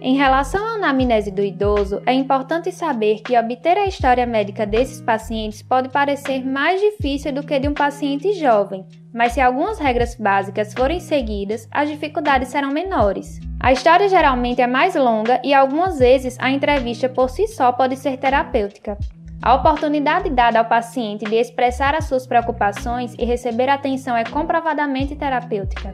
Em relação à anamnese do idoso, é importante saber que obter a história médica desses pacientes pode parecer mais difícil do que de um paciente jovem, mas se algumas regras básicas forem seguidas, as dificuldades serão menores. A história geralmente é mais longa e algumas vezes a entrevista por si só pode ser terapêutica. A oportunidade dada ao paciente de expressar as suas preocupações e receber atenção é comprovadamente terapêutica.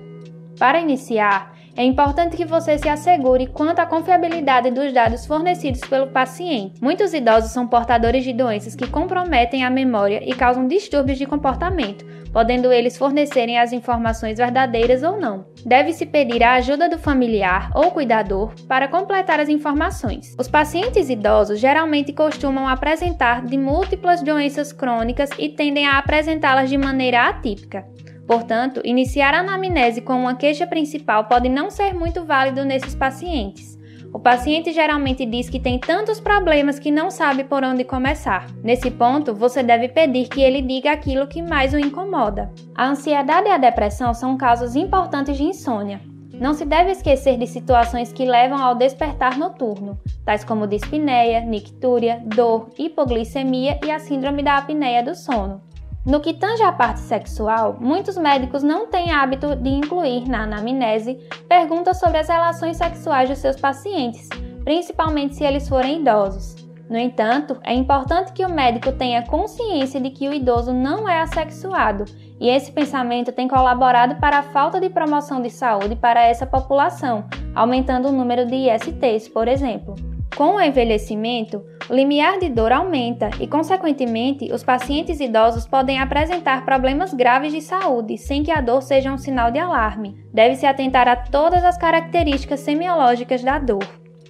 Para iniciar, é importante que você se assegure quanto à confiabilidade dos dados fornecidos pelo paciente. Muitos idosos são portadores de doenças que comprometem a memória e causam distúrbios de comportamento, podendo eles fornecerem as informações verdadeiras ou não. Deve-se pedir a ajuda do familiar ou cuidador para completar as informações. Os pacientes idosos geralmente costumam apresentar de múltiplas doenças crônicas e tendem a apresentá-las de maneira atípica. Portanto, iniciar a anamnese com uma queixa principal pode não ser muito válido nesses pacientes. O paciente geralmente diz que tem tantos problemas que não sabe por onde começar. Nesse ponto, você deve pedir que ele diga aquilo que mais o incomoda. A ansiedade e a depressão são casos importantes de insônia. Não se deve esquecer de situações que levam ao despertar noturno, tais como dispneia, nictúria, dor, hipoglicemia e a síndrome da apneia do sono. No que tange à parte sexual, muitos médicos não têm hábito de incluir na anamnese perguntas sobre as relações sexuais dos seus pacientes, principalmente se eles forem idosos. No entanto, é importante que o médico tenha consciência de que o idoso não é assexuado, e esse pensamento tem colaborado para a falta de promoção de saúde para essa população, aumentando o número de ISTs, por exemplo. Com o envelhecimento, o limiar de dor aumenta e, consequentemente, os pacientes idosos podem apresentar problemas graves de saúde sem que a dor seja um sinal de alarme. Deve-se atentar a todas as características semiológicas da dor.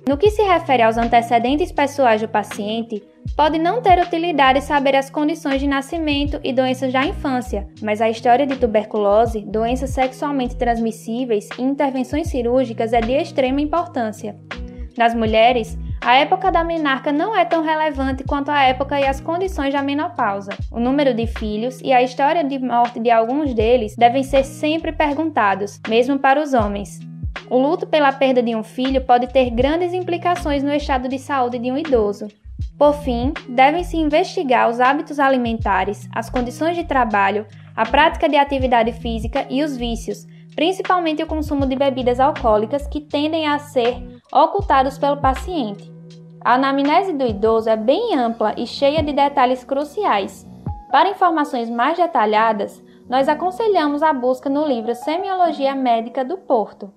No que se refere aos antecedentes pessoais do paciente, pode não ter utilidade saber as condições de nascimento e doenças da infância, mas a história de tuberculose, doenças sexualmente transmissíveis e intervenções cirúrgicas é de extrema importância. Nas mulheres, a época da menarca não é tão relevante quanto a época e as condições da menopausa. O número de filhos e a história de morte de alguns deles devem ser sempre perguntados, mesmo para os homens. O luto pela perda de um filho pode ter grandes implicações no estado de saúde de um idoso. Por fim, devem-se investigar os hábitos alimentares, as condições de trabalho, a prática de atividade física e os vícios, principalmente o consumo de bebidas alcoólicas que tendem a ser ocultados pelo paciente. A anamnese do idoso é bem ampla e cheia de detalhes cruciais. Para informações mais detalhadas, nós aconselhamos a busca no livro Semiologia Médica do Porto,